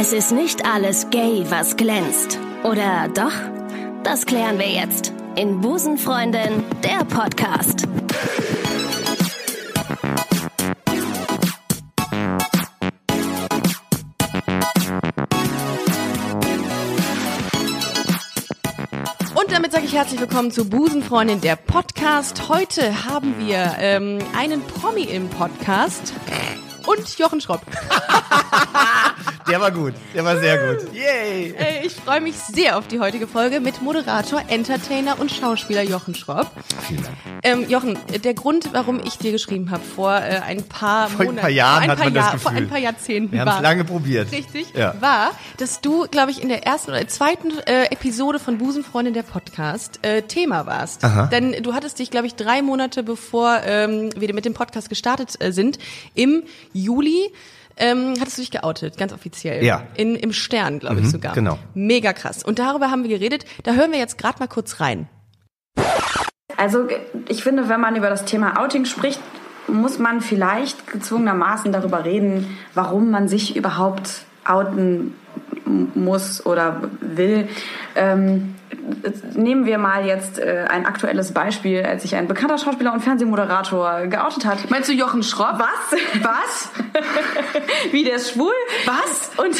Es ist nicht alles gay, was glänzt. Oder doch? Das klären wir jetzt in Busenfreundin, der Podcast. Und damit sage ich herzlich willkommen zu Busenfreundin, der Podcast. Heute haben wir ähm, einen Promi im Podcast und Jochen Schropp. Der war gut. Der war sehr gut. Yay. Äh, ich freue mich sehr auf die heutige Folge mit Moderator, Entertainer und Schauspieler Jochen Schropp. Vielen Dank. Ähm, Jochen, der Grund, warum ich dir geschrieben habe vor äh, ein paar Vor ein Monaten, paar Jahren vor ein hat paar man das Jahr- Gefühl. vor ein paar Jahrzehnten Wir haben es war, lange probiert. richtig, Ja. war, dass du, glaube ich, in der ersten oder zweiten äh, Episode von Busenfreundin der Podcast äh, Thema warst. Aha. Denn du hattest dich, glaube ich, drei Monate bevor ähm, wir mit dem Podcast gestartet äh, sind, im Juli ähm, hattest du dich geoutet, ganz offiziell. Ja. In, Im Stern, glaube ich Mhm, sogar. genau. Mega krass. Und darüber haben wir geredet. Da hören wir jetzt gerade mal kurz rein. Also ich finde, wenn man über das Thema Outing spricht, muss man vielleicht gezwungenermaßen darüber reden, warum man sich überhaupt outen muss oder will. Ähm, nehmen wir mal jetzt äh, ein aktuelles Beispiel, als sich ein bekannter Schauspieler und Fernsehmoderator geoutet hat. Meinst du Jochen Schropp? Was? Was? Wie der ist schwul? Was? Und,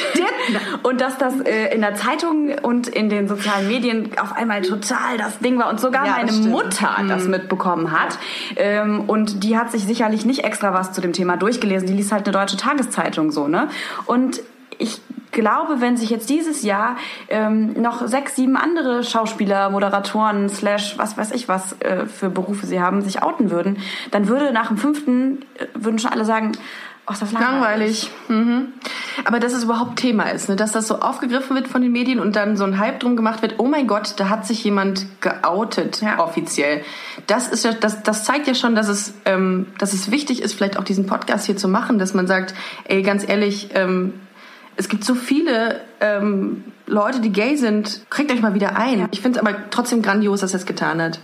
und dass das äh, in der Zeitung und in den sozialen Medien auf einmal total das Ding war und sogar Ja, meine stimmt. Mutter das mitbekommen hat. Ähm, und die hat sich sicherlich nicht extra was zu dem Thema durchgelesen. Die liest halt eine deutsche Tageszeitung so, ne? Und ich glaube, wenn sich jetzt dieses Jahr ähm, noch sechs, sieben andere Schauspieler, Moderatoren, slash was weiß ich was äh, für Berufe sie haben, sich outen würden, dann würde nach dem fünften, äh, würden schon alle sagen, ach, das langweilig. Langweilig. Mhm. Aber dass es überhaupt Thema ist, ne? dass das so aufgegriffen wird von den Medien und dann so ein Hype drum gemacht wird, oh mein Gott, da hat sich jemand geoutet, Ja. offiziell. Das ist ja, das, das zeigt ja schon, dass es, ähm, dass es wichtig ist, vielleicht auch diesen Podcast hier zu machen, dass man sagt, ey, ganz ehrlich, ähm, es gibt so viele ähm, Leute, die gay sind, kriegt euch mal wieder ein. Ich finde es aber trotzdem grandios, dass er es getan hat.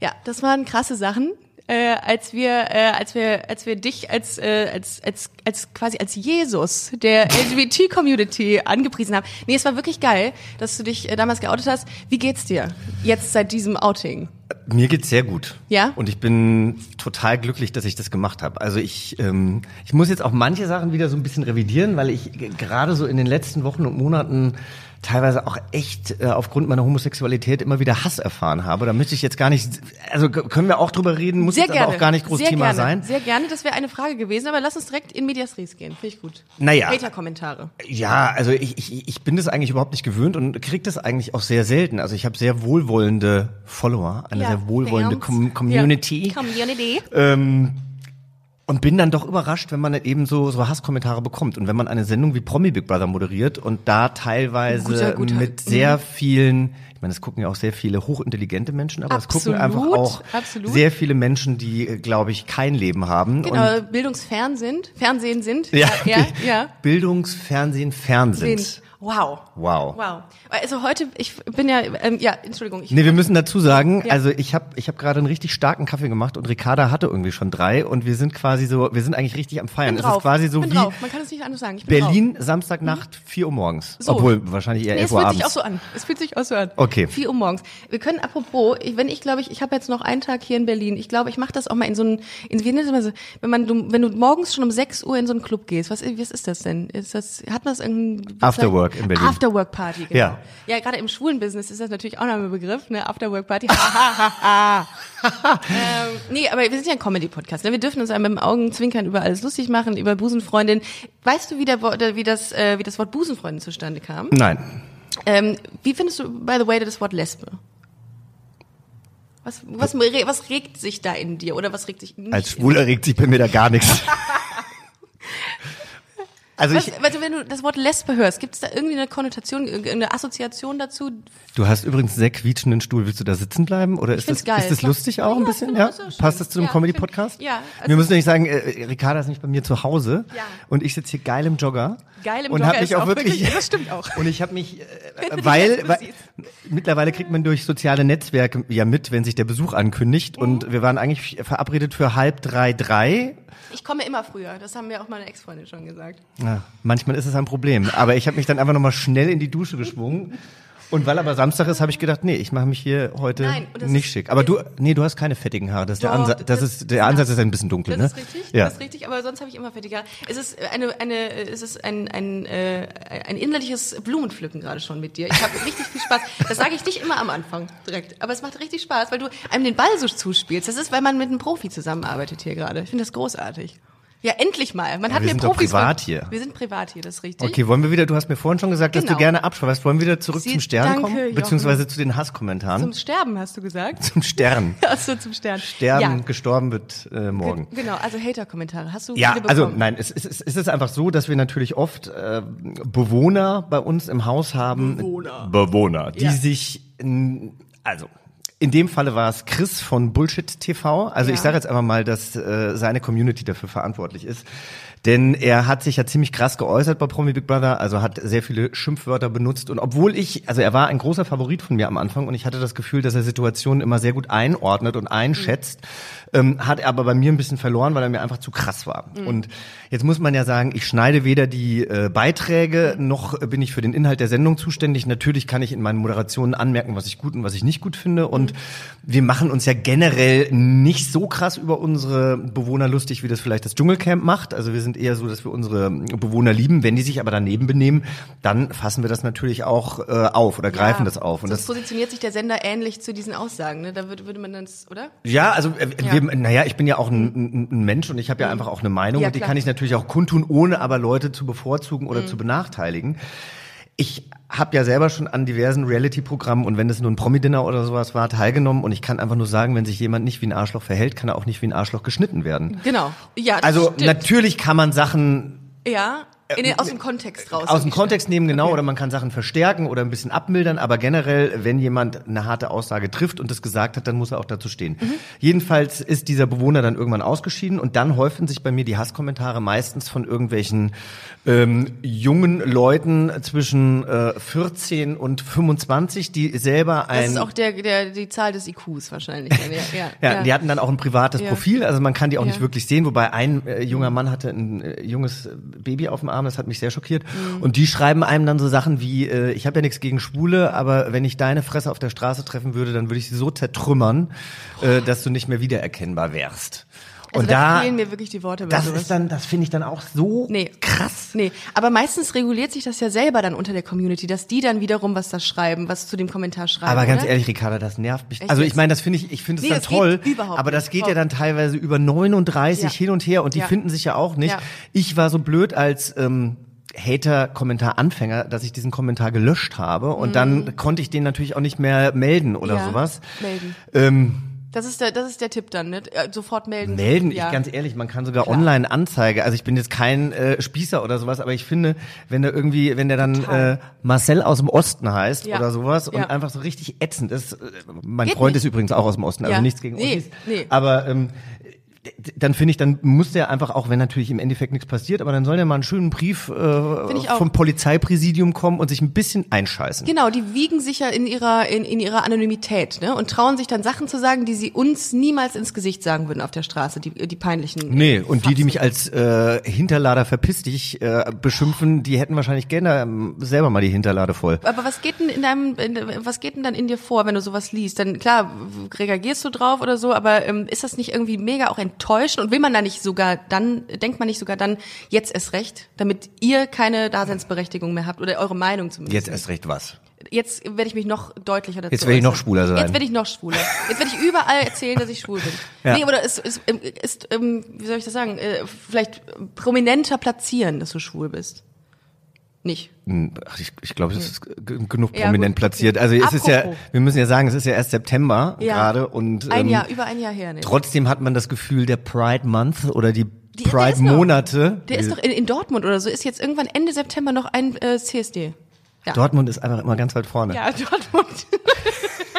Ja, das waren krasse Sachen. Äh, als wir, äh, als wir, als wir dich als, äh, als, als, als quasi als Jesus der LGBT-Community angepriesen haben. Nee, es war wirklich geil, dass du dich äh, damals geoutet hast. Wie geht's dir jetzt seit diesem Outing? Mir geht's sehr gut. Ja? Und ich bin total glücklich, dass ich das gemacht habe. Also ich, ähm, ich muss jetzt auch manche Sachen wieder so ein bisschen revidieren, weil ich gerade so in den letzten Wochen und Monaten teilweise auch echt äh, aufgrund meiner Homosexualität immer wieder Hass erfahren habe. Da möchte ich jetzt gar nicht, also können wir auch drüber reden, muss jetzt aber auch gar nicht groß sehr Thema gerne, sein. Sehr gerne, das wäre eine Frage gewesen, aber lass uns direkt in Medias Res gehen. Finde ich gut. Naja. Hater-Kommentare. Ja, also ich, ich, ich bin das eigentlich überhaupt nicht gewöhnt und kriege das eigentlich auch sehr selten. Also ich habe sehr wohlwollende Follower, eine Ja, sehr wohlwollende. Com Community. Community. Ähm, und bin dann doch überrascht, wenn man eben so, so Hasskommentare bekommt. Und wenn man eine Sendung wie Promi Big Brother moderiert und da teilweise Guter, guter. mit sehr vielen, ich meine, es gucken ja auch sehr viele hochintelligente Menschen, aber es gucken Absolut, einfach auch absolut. sehr viele Menschen, die, glaube ich, kein Leben haben. Genau, Bildungsfern sind, Fernsehen sind. ja, ja, ja. Bildungsfernsehen, Fernsehen. Sind. Wow. Wow. Wow. Also heute, ich bin ja, ähm, ja, Entschuldigung. Ich, Nee, wir müssen dazu sagen, Ja. also ich habe ich hab gerade einen richtig starken Kaffee gemacht und Ricarda hatte irgendwie schon drei und wir sind quasi so, wir sind eigentlich richtig am Feiern. bin Es drauf. ist quasi so bin wie drauf. Man kann es nicht anders sagen. Berlin, Samstagnacht, 4 Uhr morgens. So. Obwohl, wahrscheinlich eher Nee, 11 es Uhr fühlt abends. sich auch so an. Es fühlt sich auch so an. Okay. 4 Uhr morgens. Wir können apropos, ich, wenn ich glaube ich, ich habe jetzt noch einen Tag hier in Berlin. Ich glaube, ich mache das auch mal in so einen, in, wie nennt man so, wenn man, du, wenn du morgens schon um 6 Uhr in so einen Club gehst, was, was ist das denn? Ist das, hat man das irgendein, Afterwork in Berlin. Afterwork Party, genau. Ja. Ja, gerade im schwulen Business ist das natürlich auch noch ein Begriff, ne? Afterwork Party. ähm, nee, aber wir sind ja ein Comedy-Podcast. Ne? Wir dürfen uns mit dem Augenzwinkern über alles lustig machen, über Busenfreundin. Weißt du, wie, der, wie, das, äh, wie das Wort Busenfreundin zustande kam? Nein. Ähm, wie findest du, by the way, das Wort Lesbe? Was, was, was regt sich da in dir oder was regt sich nicht Als Schwuler regt sich bei mir da gar nichts. Also Was, ich, also wenn du das Wort Lesbe hörst, gibt es da irgendwie eine Konnotation, irgendeine Assoziation dazu? du hast übrigens einen sehr quietschenden Stuhl. Willst du da sitzen bleiben? Oder ist das, geil. ist das lustig auch ein Ja, bisschen? find- Ja? Passt das zu einem Ja, Comedy-Podcast? ja, also- Wir müssen nämlich sagen, äh, Ricarda ist nicht bei mir zu Hause. Ja. Und ich sitze hier geil im Jogger. Geil im und Jogger hab mich auch wirklich, wirklich- das stimmt auch. Und ich habe mich, äh, weil, weil. Mittlerweile kriegt man durch soziale Netzwerke ja mit, wenn sich der Besuch ankündigt. Und wir waren eigentlich verabredet für halb drei, drei. Ich komme immer früher. Das haben mir auch meine Ex-Freundin schon gesagt. Ja, manchmal ist es ein Problem. Aber ich habe mich dann einfach nochmal schnell in die Dusche geschwungen. Und weil aber Samstag ist, habe ich gedacht, nee, ich mache mich hier heute Nein, nicht schick. Aber du, nee, du hast keine fettigen Haare. Das ist der Doch, Ansatz. Das das- ist der Ansatz ist ein bisschen dunkel, Das ne? ist richtig, Ja. das ist richtig, aber sonst habe ich immer fettige Haare. Es ist eine, eine, es ist ein, ein, äh, ein innerliches Blumenpflücken gerade schon mit dir. Ich habe richtig viel Spaß. Das sage ich nicht immer am Anfang direkt, aber es macht richtig Spaß, weil du einem den Ball so zuspielst. Das ist, weil man mit einem Profi zusammenarbeitet hier gerade. Ich finde das großartig. Ja, endlich mal. Man hat wir mir sind doch Profis privat von- hier. Wir sind privat hier, das ist richtig. Okay, wollen wir wieder, du hast mir vorhin schon gesagt, dass du Genau. gerne abschweifst. Wollen wir wieder zurück Sie- zum Stern danke, kommen? Jochen. Beziehungsweise zu den Hasskommentaren? Zum Zum, Sterben hast du gesagt. Stern. Achso, zum Stern. Stern, Ja. gestorben wird äh, morgen. Genau, also Hater-Kommentare. Hast du Ja, also nein, es, es, es, ist einfach so, dass wir natürlich oft äh, Bewohner bei uns im Haus haben. Bewohner. Bewohner, die Ja. sich, also in dem Falle war es Chris von Bullshit TV. Also Ja. ich sage jetzt einfach mal, dass äh, seine Community dafür verantwortlich ist. Denn er hat sich ja ziemlich krass geäußert bei Promi Big Brother, also hat sehr viele Schimpfwörter benutzt. Und obwohl ich, also er war ein großer Favorit von mir am Anfang und ich hatte das Gefühl, dass er Situationen immer sehr gut einordnet und einschätzt, ähm, hat er aber bei mir ein bisschen verloren, weil er mir einfach zu krass war. Und jetzt muss man ja sagen, ich schneide weder die äh, Beiträge, noch bin ich für den Inhalt der Sendung zuständig. Natürlich kann ich in meinen Moderationen anmerken, was ich gut und was ich nicht gut finde. Und wir machen uns ja generell nicht so krass über unsere Bewohner lustig, wie das vielleicht das Dschungelcamp macht. Also wir sind eher so, dass wir unsere Bewohner lieben. Wenn die sich aber daneben benehmen, dann fassen wir das natürlich auch äh, auf oder greifen Ja, das auf. Und das positioniert sich der Sender ähnlich zu diesen Aussagen. Ne? Da würde, würde man dann, oder? Ja, also äh, Ja. Wir, naja, ich bin ja auch ein, ein, Mensch und ich habe ja einfach auch eine Meinung Ja, und die klar. kann ich natürlich auch kundtun, ohne aber Leute zu bevorzugen oder Mhm. zu benachteiligen. Ich habe ja selber schon an diversen Reality-Programmen und wenn es nur ein Promi-Dinner oder sowas war, teilgenommen und ich kann einfach nur sagen, wenn sich jemand nicht wie ein Arschloch verhält, kann er auch nicht wie ein Arschloch geschnitten werden. Genau. Ja, Also stimmt. natürlich kann man Sachen Ja, den, aus dem Kontext raus. aus dem Kontext nehmen, genau, oder man kann Sachen verstärken oder ein bisschen abmildern, aber generell, wenn jemand eine harte Aussage trifft und das gesagt hat, dann muss er auch dazu stehen. Mhm. Jedenfalls ist dieser Bewohner dann irgendwann ausgeschieden und dann häufen sich bei mir die Hasskommentare meistens von irgendwelchen ähm, jungen Leuten zwischen äh, 14 und 25, die selber ein Das ist auch der, der, die Zahl des IQs wahrscheinlich. Ja, ja, ja, die hatten dann auch ein privates Ja. Profil, also man kann die auch nicht wirklich sehen, wobei ein äh, junger Mann hatte ein äh, junges Baby auf dem Arm, das hat mich sehr schockiert. Mhm. Und die schreiben einem dann so Sachen wie, äh, ich habe ja nichts gegen Schwule, aber wenn ich deine Fresse auf der Straße treffen würde, dann würde ich sie so zertrümmern, äh, dass du nicht mehr wiedererkennbar wärst. Also Und da da, fehlen mir wirklich die Worte das sowas. ist dann, das finde ich dann auch so Nee. krass. Nee, aber meistens reguliert sich das ja selber dann unter der Community, dass die dann wiederum was da schreiben, was zu dem Kommentar schreiben. Aber ganz oder? ehrlich, Ricarda, das nervt mich. Echt also ich meine, das finde ich, ich finde es Nee, dann toll, überhaupt aber das geht ja Überhaupt dann teilweise über 39 Ja. hin und her und die Ja. finden sich ja auch nicht. Ja. Ich war so blöd als ähm, Hater-Kommentar-Anfänger, dass ich diesen Kommentar gelöscht habe und dann konnte ich den natürlich auch nicht mehr melden oder Mhm. Sowas. melden. Ähm, Das ist der, das ist der Tipp dann, ne? Äh, Sofort melden. melden, ja. ich ganz ehrlich, man kann sogar online Anzeige. Also ich bin jetzt kein äh, Spießer oder sowas, aber ich finde, wenn der irgendwie, wenn der dann Total. äh, Marcel aus dem Osten heißt Ja. oder sowas und Ja. einfach so richtig ätzend ist, äh, mein Geht Freund nicht. ist übrigens auch aus dem Osten, also nichts gegen Nee, Ossis, nee. aber ähm, dann finde ich, dann muss der einfach auch, wenn natürlich im Endeffekt nichts passiert, aber dann soll der mal einen schönen Brief äh, vom Polizeipräsidium kommen und sich ein bisschen einscheißen. Genau, die wiegen sich ja in ihrer, in, in ihrer Anonymität, ne? Und trauen sich dann Sachen zu sagen, die sie uns niemals ins Gesicht sagen würden auf der Straße, die, die peinlichen. Nee, und die, die Faxen. mich als äh, Hinterlader verpiss dich äh, beschimpfen, die hätten wahrscheinlich gerne ähm, selber mal die Hinterlade voll. Aber was geht denn in deinem, in, was geht denn dann in dir vor, wenn du sowas liest? Dann klar, reagierst du drauf oder so, aber ähm, ist das nicht irgendwie mega auch enttäuschend und will man da nicht sogar dann, denkt man nicht sogar dann, jetzt erst recht, damit ihr keine Daseinsberechtigung mehr habt oder eure Meinung zumindest? Jetzt erst recht was. Jetzt werde ich mich noch deutlicher dazu Jetzt werde ich noch schwuler sein. Jetzt werde ich noch schwuler. Jetzt werde ich überall erzählen, dass ich schwul bin. Ja. Nee, oder es ist, ist, ist ähm, wie soll ich das sagen, äh, vielleicht prominenter platzieren, dass du schwul bist. Nicht. Hm, Ach, ich, ich glaube, das ist genug Ja, prominent gut, platziert. Also es ist ja, wir müssen ja sagen, es ist ja erst September Ja. gerade und Ein ähm, Jahr, über ein Jahr her. Ne? trotzdem hat man das Gefühl, der Pride Month oder die, Die- Pride. Monate. Der ist doch in, in Dortmund oder so, ist jetzt irgendwann Ende September noch ein äh, CSD. Ja. Dortmund ist einfach immer ganz weit vorne. Ja, Dortmund.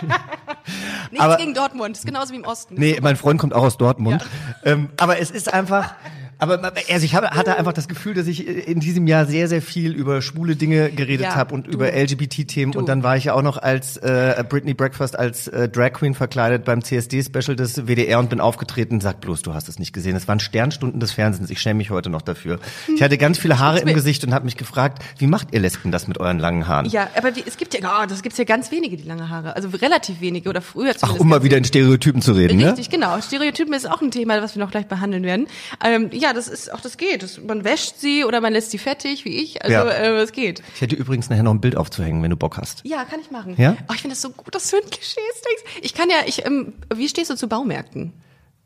Nichts Aber- gegen Dortmund, ist genauso wie im Osten. Nee, mein Freund kommt auch aus Dortmund. Ähm, aber es ist einfach, Aber also ich habe, hatte einfach das Gefühl, dass ich in diesem Jahr sehr, sehr viel über schwule Dinge geredet Ja, habe und du. über LGBT-Themen. Und dann war ich ja auch noch als äh, Britney Breakfast als äh, Drag Queen verkleidet beim CSD-Special des WDR und bin aufgetreten. Sag bloß, du hast es nicht gesehen. Es waren Sternstunden des Fernsehens. Ich schäme mich heute noch dafür. Ich hatte ganz viele Haare im Gesicht und habe mich gefragt, wie macht ihr Lesben das mit euren langen Haaren? Ja, aber wie, es gibt ja, oh, das gibt's ja ganz wenige, die lange Haare. Also relativ wenige oder früher Ach, um mal wieder in Stereotypen zu reden, ne? Richtig, genau. Stereotypen ist auch ein Thema, was wir noch gleich behandeln werden. Ähm, ja, das ist auch das geht. Das, man wäscht sie oder man lässt sie fettig, wie ich. Also Ja. äh, es geht. Ich hätte übrigens nachher noch ein Bild aufzuhängen, wenn du Bock hast. Ja, kann ich machen. Ja? Oh, ich finde das so gut, dass du ein Klischee denkst. Ich kann ja, ich, ähm, wie stehst du zu Baumärkten?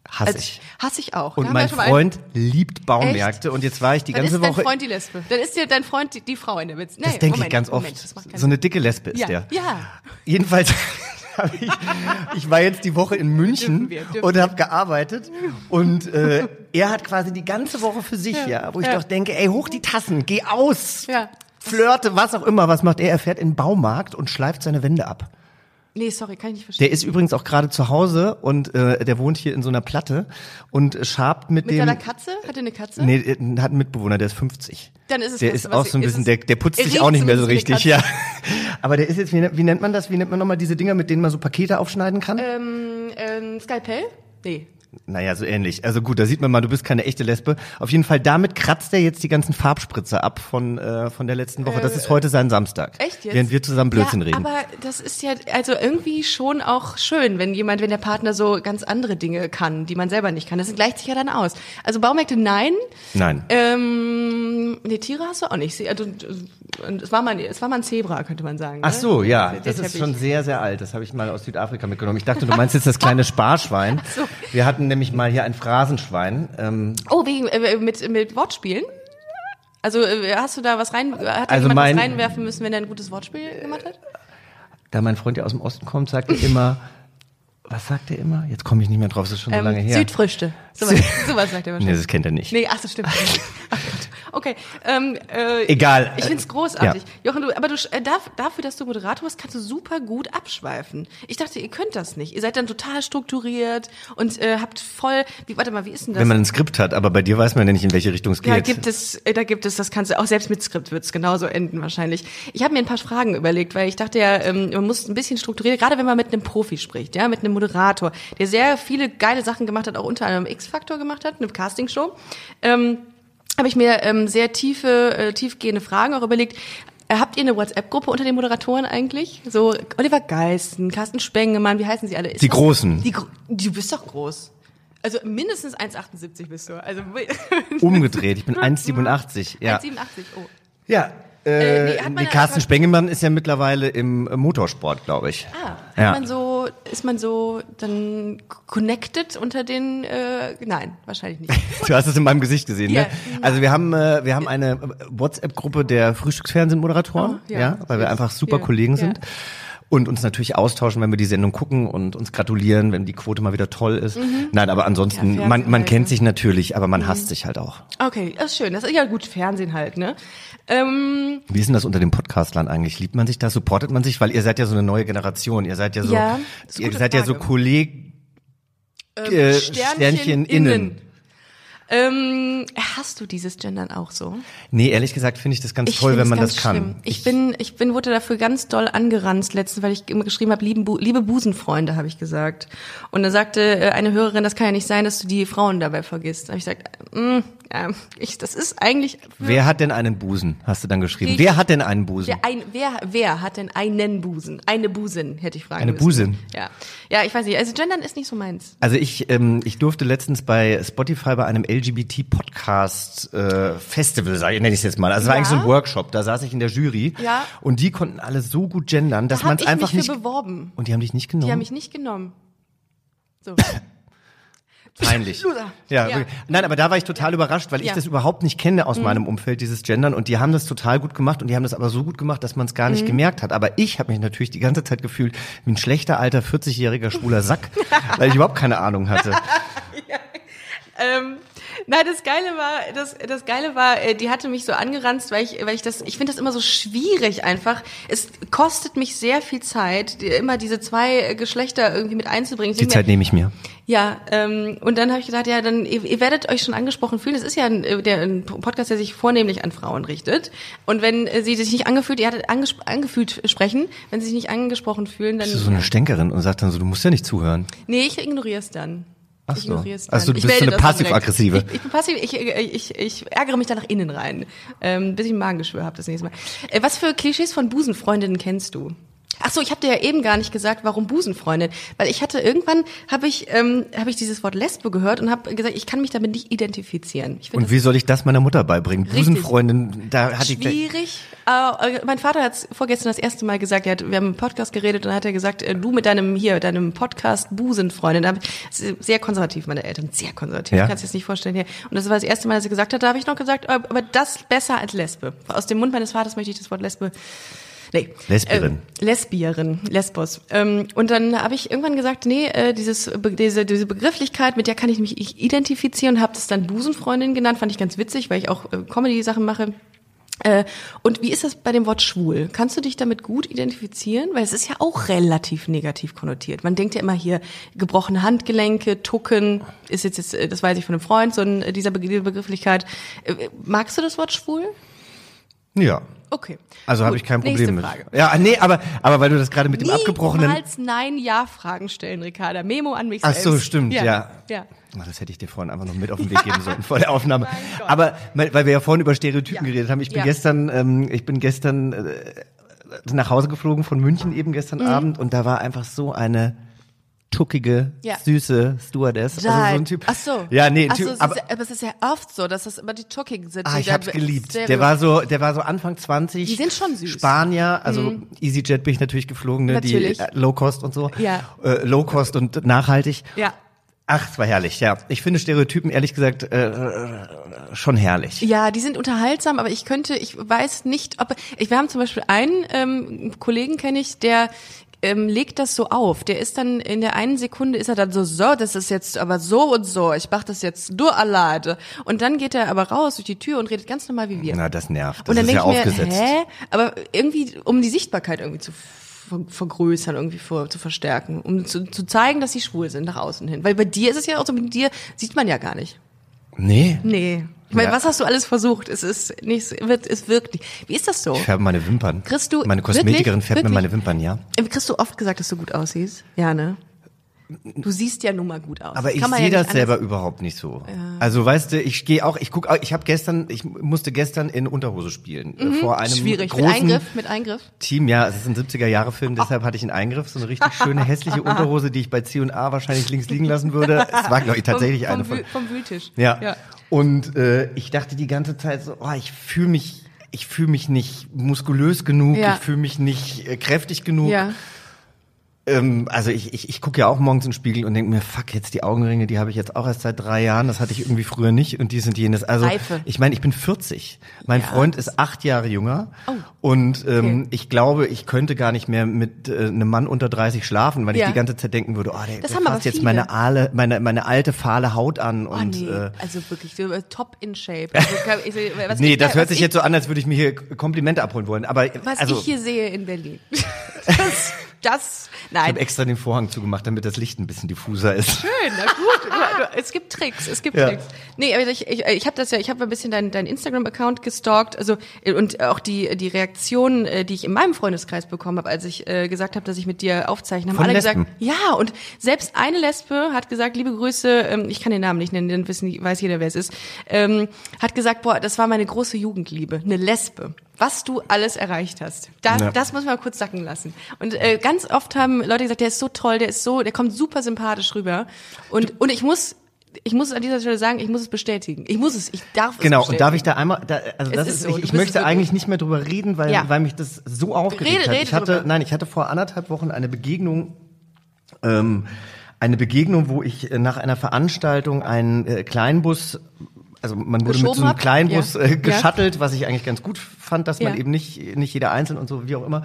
Hasse Also, ich. Hasse ich auch. Und mein mal einen- Freund liebt Baumärkte Echt? und jetzt war ich die Dann ganze ist dein Woche. Freund die Lesbe. Dann ist dir dein Freund die, die Frau in der Witz. Nee, Das denke ich ganz oft. Moment, so eine dicke Lesbe ist Ja, der. ja. Jedenfalls ich, ich war jetzt die Woche in München Dürfen wir, dürfen und habe gearbeitet und äh, er hat quasi die ganze Woche für sich, ja, wo ich ja. doch denke, ey, hoch die Tassen, geh aus. Ja. Flirte, was auch immer. Was macht er? Er fährt in den Baumarkt und schleift seine Wände ab. Nee, sorry, kann ich nicht verstehen. Der ist übrigens auch gerade zu Hause und äh, der wohnt hier in so einer Platte und schabt mit, Mit dem. seiner Katze? Hat er eine Katze? Nee, er hat einen Mitbewohner, der ist 50. Dann ist es Der ist auch so ein bisschen, der, der putzt sich auch nicht mehr so richtig, ja. Aber der ist jetzt, wie, wie nennt man das? Wie nennt man nochmal diese Dinger, mit denen man so Pakete aufschneiden kann? Ähm, ähm, Skalpell? Nee. Naja, so ähnlich. Also gut, da sieht man mal, du bist keine echte Lesbe. Auf jeden Fall, damit kratzt er jetzt die ganzen Farbspritzer ab von, äh, von der letzten Woche. Das ist heute sein Samstag. Echt jetzt? Während wir zusammen Blödsinn ja, reden. Aber das ist ja also irgendwie schon auch schön, wenn jemand, wenn der Partner so ganz andere Dinge kann, die man selber nicht kann. Das gleicht sich ja dann aus. Also Baumärkte nein. Nein. Ähm, nee, Tiere hast du auch nicht. Also, es war mal, es war mal ein Zebra, könnte man sagen. Ach ne? so, ja, Der das ist schon sehr, sehr alt. Das habe ich mal aus Südafrika mitgenommen. Ich dachte, du meinst jetzt das kleine Sparschwein. so. Wir hatten nämlich mal hier ein Phrasenschwein. Ähm, Oh, wegen äh, mit mit Wortspielen. Also äh, hast du da was rein? Hat Also jemand mein- was reinwerfen müssen, wenn er ein gutes Wortspiel gemacht hat? da mein Freund ja aus dem Osten kommt, sagt er immer, was sagt er immer? Jetzt komme ich nicht mehr drauf, das ist schon so lange her. Ähm, Südfrüchte. Sowas, sowas sagt er Nee, wahrscheinlich. das kennt er nicht. Nee, ach, das stimmt. Ach Gott. Okay, ähm, äh, Egal. Ich find's großartig. Jochen, du, aber du, äh, dafür, dass du Moderator bist, kannst du super gut abschweifen. Ich dachte, ihr könnt das nicht. Ihr seid dann total strukturiert und äh, habt voll, wie, warte mal, wie ist denn das? Wenn man ein Skript hat, aber bei dir weiß man ja nicht, in welche Richtung es geht. Ja, gibt es, äh, da gibt es, das kannst du auch selbst mit Skript wird's genauso enden wahrscheinlich. Ich habe mir ein paar Fragen überlegt, weil ich dachte ja, ähm, man muss ein bisschen strukturiert, gerade wenn man mit einem Profi spricht, ja, mit einem Moderator, der sehr viele geile Sachen gemacht hat, auch unter anderem X-Factor gemacht hat, eine Castingshow, ähm, habe ich mir ähm, sehr tiefe, äh, tiefgehende Fragen auch überlegt. Äh, Habt ihr eine WhatsApp-Gruppe unter den Moderatoren eigentlich? So Oliver Geisten, Carsten Spengemann, wie heißen sie alle? Ist Die Großen. Die, du bist doch groß. Also mindestens 1,78 bist du. Also Umgedreht, ich bin 1,87. Ja, 1,87, oh. ja. Äh, Äh, nee, Carsten Spengemann ist ja mittlerweile im Motorsport, glaube ich. Ah, Ja. man so, ist man so dann connected unter den, äh, nein, wahrscheinlich nicht. Du hast es in meinem Gesicht gesehen, Ja, ne? Also wir haben äh, wir haben eine WhatsApp-Gruppe der Frühstücksfernsehen-Moderatoren, Oh, ja. ja, weil wir einfach super Kollegen sind und uns natürlich austauschen, wenn wir die Sendung gucken und uns gratulieren, wenn die Quote mal wieder toll ist. Nein, aber ansonsten Mhm. Ja, man man kennt sich natürlich, aber Mhm. man hasst sich halt auch. Okay, das ist schön. Das ist ja gut Fernsehen halt, ne? Ähm, Wie ist denn das unter den Podcastlern eigentlich? Liebt man sich da? Supportet man sich? Weil ihr seid ja so eine neue Generation. Ihr seid ja so, Ja, ihr seid ja so Frage. Kolleg, ähm, äh, Sternchen innen. Ähm, hast du dieses Gendern auch so? Nee, ehrlich gesagt finde ich das ganz Ich toll, wenn man das kann. schlimm. Ich, bin, ich bin, wurde dafür ganz doll angeranzt letztens, weil ich immer geschrieben habe, lieben Bu liebe Busenfreunde, habe ich gesagt. Und dann sagte äh, eine Hörerin, das kann ja nicht sein, dass du die Frauen dabei vergisst. Da habe ich gesagt, mm, ja, ich, das ist eigentlich. Wer hat denn einen Busen? Hast du dann geschrieben. Ich- Wer hat denn einen Busen? Wer, ein, wer, wer hat denn einen Busen? Eine Busen, hätte ich fragen Eine müssen. Busin? Ja. Ja, ich weiß nicht. Also Gendern ist nicht so meins. Also ich, ähm, ich durfte letztens bei Spotify bei einem LGBT-Podcast äh, Festival sein, nenne ich es jetzt mal. Also es war Ja. eigentlich so ein Workshop, da saß ich in der Jury Ja. und die konnten alle so gut gendern, dass Da man es einfach mich für nicht. beworben. Und die haben dich nicht genommen. Die haben mich nicht genommen. So. Peinlich. Loser. Ja, Ja. Nein, aber da war ich total überrascht, weil ich Ja. Mhm. das überhaupt nicht kenne aus meinem Umfeld, dieses Gendern. Und die haben das total gut gemacht und die haben das aber so gut gemacht, dass man es gar Mhm. nicht gemerkt hat. Aber ich habe mich natürlich die ganze Zeit gefühlt wie ein schlechter alter 40-jähriger schwuler Sack, weil ich überhaupt keine Ahnung hatte. Ähm, nein, das Geile war, das, das Geile war, äh, die hatte mich so angeranzt, weil ich, weil ich das, ich finde das immer so schwierig einfach. Es kostet mich sehr viel Zeit, immer diese zwei Geschlechter irgendwie mit einzubringen. Die mir, Zeit nehme ich mir. ja, ähm, und dann habe ich gedacht, ja, dann ihr, ihr werdet euch schon angesprochen fühlen. Das ist ja ein, äh, der, ein Podcast, der sich vornehmlich an Frauen richtet. Und wenn äh, sie sich nicht angefühlt, ihr hattet anges angefühlt sprechen, wenn sie sich nicht angesprochen fühlen, dann Bist du so eine Stänkerin und sagt dann so, du musst ja nicht zuhören. nee, ich ignoriere es dann. Ach so. Also du Ich bist so eine passiv-aggressive. Ich, ich bin passiv, ich, ich, ich ärgere mich da nach innen rein, ähm, bis ich ein Magengeschwür habe das nächste Mal. Äh, was für Klischees von Busenfreundinnen kennst du? Ach so, ich habe dir ja eben gar nicht gesagt, warum Busenfreundin, weil ich hatte irgendwann habe ich ähm, habe ich dieses Wort Lesbe gehört und habe gesagt, ich kann mich damit nicht identifizieren. Und wie soll ich das meiner Mutter beibringen? Busenfreundin, da hatte ich Schwierig. Äh, äh, mein Vater hat vorgestern das erste Mal gesagt, er hat, wir haben im Podcast geredet und dann hat er gesagt, äh, du mit deinem hier, deinem Podcast Busenfreundin, hab ich- sehr konservativ, meine Eltern, sehr konservativ, Ja. kannst dir das nicht vorstellen. Ja. Und das war das erste Mal, dass er gesagt hat, da habe ich noch gesagt, äh, aber das besser als Lesbe. Aus dem Mund meines Vaters möchte ich das Wort Lesbe Nee. Lesbierin. Äh, Lesbierin, Lesbos. Ähm, und dann habe ich irgendwann gesagt, nee, äh, dieses, diese, diese Begrifflichkeit, mit der kann ich mich ich identifizieren und habe das dann Busenfreundin genannt, fand ich ganz witzig, weil ich auch äh, Comedy-Sachen mache. Äh, und wie ist das bei dem Wort schwul? Kannst du dich damit gut identifizieren? Weil es ist ja auch relativ negativ konnotiert. Man denkt ja immer hier gebrochene Handgelenke, Tucken, ist jetzt, jetzt äh, das weiß ich von einem Freund, so ein, äh, dieser Be diese Begrifflichkeit. Äh, magst du das Wort schwul? Ja. Okay. Also habe ich kein Problem mit. Ja, nee, aber, aber weil du das gerade mit dem abgebrochenen. Niemals Nein-Ja-Fragen stellen, Ricarda. Memo an mich Ach selbst. so, stimmt, ja. Ja. ja. Oh, das hätte ich dir vorhin einfach noch mit auf den Weg geben sollen vor der Aufnahme. Aber weil wir ja vorhin über Stereotypen Ja. geredet haben, ich bin Ja. gestern, ähm, ich bin gestern äh, nach Hause geflogen von München eben gestern Abend und da war einfach so eine tuckige, Ja. süße Stewardess. Also so ein Typ. Ach so. Ja, nee, Ach so, Typ. es aber, aber es ist ja oft so, dass das immer die Tuckigen sind. Ah, ich hab's geliebt. Stereo- Der war so, der war so Anfang 20. Die sind schon süß. Mhm. Spanier, also EasyJet bin ich natürlich geflogen, ne? Natürlich. Die äh, Low Cost und so. Ja. Äh, Low Cost und nachhaltig. Ja. Ach, es war herrlich, ja. Ich finde Stereotypen ehrlich gesagt äh, schon herrlich. Ja, die sind unterhaltsam, aber ich könnte, ich weiß nicht, ob ich. Wir haben zum Beispiel einen ähm, Kollegen kenne ich, der ähm, legt das so auf. Der ist dann in der einen Sekunde ist er dann so, so, das ist jetzt aber so und so. Ich mach das jetzt nur alleine. Und dann geht er aber raus durch die Tür und redet ganz normal wie wir. Na, das nervt. Das und dann ist ja denke ich aufgesetzt. mir, hä? Aber irgendwie, um die Sichtbarkeit irgendwie zu ver- vergrößern, irgendwie vor, zu verstärken, um zu, zu zeigen, dass sie schwul sind nach außen hin. Weil bei dir ist es ja auch so, mit dir sieht man ja gar nicht. Nee. Nee. Ich meine, Ja. was hast du alles versucht? Es ist nicht, es wird, es wirkt nicht. Wie ist das so? Ich färbe meine Wimpern. Kriegst du meine Kosmetikerin wirklich- färbt mir wirklich? meine Wimpern, ja. Äh, Kriegst du oft gesagt, dass du gut aussiehst? Ja, ne? Du siehst ja nun mal gut aus. Aber ich sehe ja das selber anders- überhaupt nicht so. Also weißt du, ich gehe auch, ich guck, ich habe gestern, ich musste gestern in Unterhose spielen äh, vor einem Mhm. Schwierig. Mit großen Eingriff, mit Eingriff. Team. Ja, es ist ein 70er Jahre Film, deshalb hatte ich einen Eingriff, so eine richtig schöne hässliche Unterhose, die ich bei C&A wahrscheinlich links liegen lassen würde. Es war glaube ich tatsächlich vom, eine vom, von. Wühl- vom Wühltisch. Ja. ja. Und äh, ich dachte die ganze Zeit so, oh, ich fühle mich, ich fühle mich nicht muskulös genug, Ja. ich fühle mich nicht äh, kräftig genug. Ja. Ähm, also ich, ich, ich gucke ja auch morgens in den Spiegel und denke mir, fuck, jetzt die Augenringe, die habe ich jetzt auch erst seit drei Jahren, das hatte ich irgendwie früher nicht und dies und jenes. Also Reife. ich meine, ich bin 40. Mein Ja. Freund ist acht Jahre jünger Oh. und ähm, Okay. ich glaube, ich könnte gar nicht mehr mit äh, einem Mann unter 30 schlafen, weil Ja. ich die ganze Zeit denken würde, oh, der, Das der fasst jetzt meine, aale, meine, meine alte, fahle Haut an Oh, und nee. äh, also wirklich, so, äh, top in shape. Also, ich, was Nee, das was hört sich ich, jetzt so an, als würde ich mir hier Komplimente abholen wollen. Aber Was also, ich hier sehe in Berlin. Das, das, ich nein. habe extra den Vorhang zugemacht, damit das Licht ein bisschen diffuser ist. Schön, na gut. Du- Es gibt Tricks, es gibt Ja. Tricks. Nee, aber ich, ich, ich habe das ja, ich habe ein bisschen deinen dein Instagram-Account gestalkt, also und auch die die Reaktionen, äh, die ich in meinem Freundeskreis bekommen habe, als ich äh, gesagt habe, dass ich mit dir aufzeichne, haben Von alle Lesben? gesagt, ja. Und selbst eine Lesbe hat gesagt, liebe Grüße, ähm, ich kann den Namen nicht nennen, dann wissen, weiß jeder, wer es ist, ähm, hat gesagt, boah, das war meine große Jugendliebe, eine Lesbe. Was du alles erreicht hast. Da, Ja. Das muss man kurz sacken lassen. Und äh, ganz oft haben Leute gesagt, der ist so toll, der ist so, der kommt super sympathisch rüber. Und, und ich muss, ich muss an dieser Stelle sagen, ich muss es bestätigen. Ich muss es, ich darf es Genau, bestätigen. und darf ich da einmal, da, also Es das ist so, ich, ich es möchte eigentlich nicht mehr drüber reden, weil, Ja. weil mich das so aufgeregt Rede- hat. rede ich hatte, drüber. nein, ich hatte vor anderthalb Wochen eine Begegnung, ähm, eine Begegnung, wo ich äh, nach einer Veranstaltung einen äh, Kleinbus also man wurde mit so einem? Kleinbus Ja. äh, geschuttelt, was ich eigentlich ganz gut fand, dass man Ja. eben nicht nicht jeder einzeln und so wie auch immer.